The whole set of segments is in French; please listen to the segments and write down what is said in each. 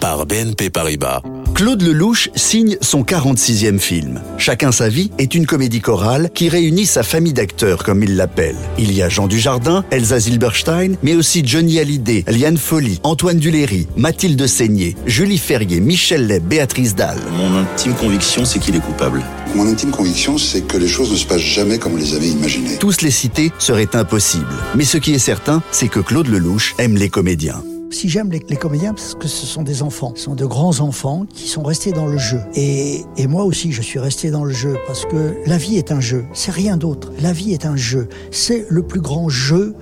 par BNP Paribas. Claude Lelouch signe son 46e film. Chacun sa vie est une comédie chorale qui réunit sa famille d'acteurs, comme il l'appelle. Il y a Jean Dujardin, Elsa Zilberstein, mais aussi Johnny Hallyday, Liane Folly, Antoine Duléry, Mathilde Seigné, Julie Ferrier, Michel Leb, Béatrice Dalle. Mon intime conviction, c'est qu'il est coupable. Mon intime conviction, c'est que les choses ne se passent jamais comme on les avait imaginées. Tous les citer serait impossible. Mais ce qui est certain, c'est que Claude Lelouch aime les comédiens. Si j'aime les, comédiens, parce que ce sont des enfants, ce sont de grands enfants qui sont restés dans le jeu. Et, et moi aussi, je suis resté dans le jeu, parce que la vie est un jeu, c'est rien d'autre. La vie est un jeu, c'est le plus grand jeu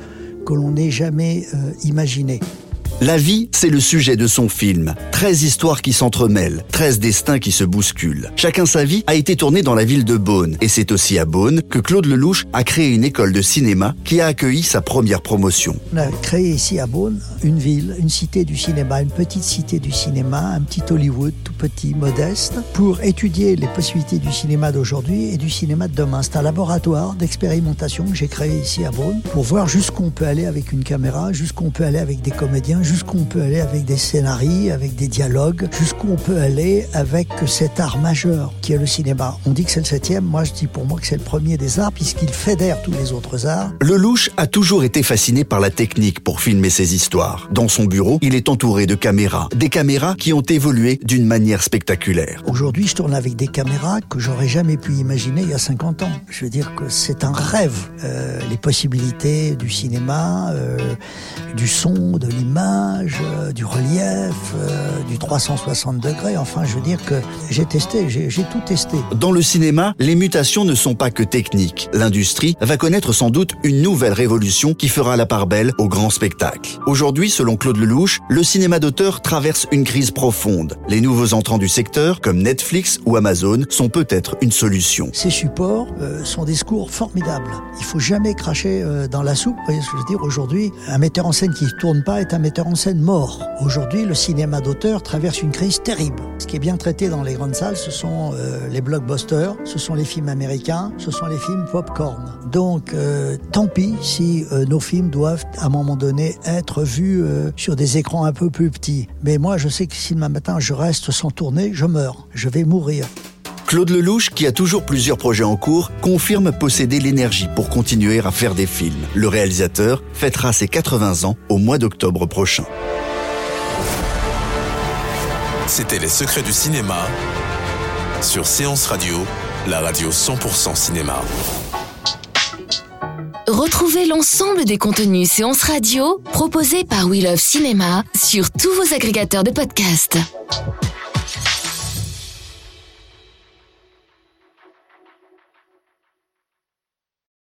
que l'on ait jamais euh, imaginé. La vie, c'est le sujet de son film. 13 histoires qui s'entremêlent, 13 destins qui se bousculent. Chacun sa vie a été tourné dans la ville de Beaune. Et c'est aussi à Beaune que Claude Lelouch a créé une école de cinéma qui a accueilli sa première promotion. On a créé ici à Beaune une ville, une cité du cinéma, une petite cité du cinéma, un petit Hollywood tout petit, modeste, pour étudier les possibilités du cinéma d'aujourd'hui et du cinéma de demain. C'est un laboratoire d'expérimentation que j'ai créé ici à Beaune pour voir jusqu'où on peut aller avec une caméra, jusqu'où on peut aller avec des comédiens, jusqu'où on peut aller avec des scénarios, avec des dialogues, jusqu'où on peut aller avec cet art majeur qui est le cinéma. On dit que c'est le septième, moi je dis pour moi que c'est le premier des arts puisqu'il fédère tous les autres arts. Lelouch a toujours été fasciné par la technique pour filmer ses histoires. Dans son bureau, il est entouré de caméras, des caméras qui ont évolué d'une manière spectaculaire. Aujourd'hui, je tourne avec des caméras que j'aurais jamais pu imaginer il y a 50 ans. Je veux dire que c'est un rêve. Euh, les possibilités du cinéma, euh, du son, de l'image, euh, du relief, euh, du 360 degrés. Enfin, je veux dire que j'ai testé, j'ai tout testé. Dans le cinéma, les mutations ne sont pas que techniques. L'industrie va connaître sans doute une nouvelle révolution qui fera la part belle au grand spectacle. Aujourd'hui, selon Claude Lelouch, le cinéma d'auteur traverse une crise profonde. Les nouveaux entrants du secteur, comme Netflix ou Amazon, sont peut-être une solution. Ces supports euh, sont des secours formidables. Il faut jamais cracher euh, dans la soupe. Vous voyez ce que je veux dire? Aujourd'hui, un metteur en scène qui ne tourne pas est un metteur en scène mort. Aujourd'hui, le cinéma d'auteur traverse une crise terrible. Ce qui est bien traité dans les grandes salles, ce sont euh, les blockbusters, ce sont les films américains, ce sont les films popcorn. Donc, euh, tant pis si euh, nos films doivent, à un moment donné, être vus sur des écrans un peu plus petits. Mais moi, je sais que si demain matin je reste sans tourner, je meurs. Je vais mourir. Claude Lelouch, qui a toujours plusieurs projets en cours, confirme posséder l'énergie pour continuer à faire des films. Le réalisateur fêtera ses 80 ans au mois d'octobre prochain. C'était Les Secrets du Cinéma sur Séance Radio, la radio 100% cinéma. Retrouvez l'ensemble des contenus séances radio proposés par We Love Cinéma sur tous vos agrégateurs de podcasts.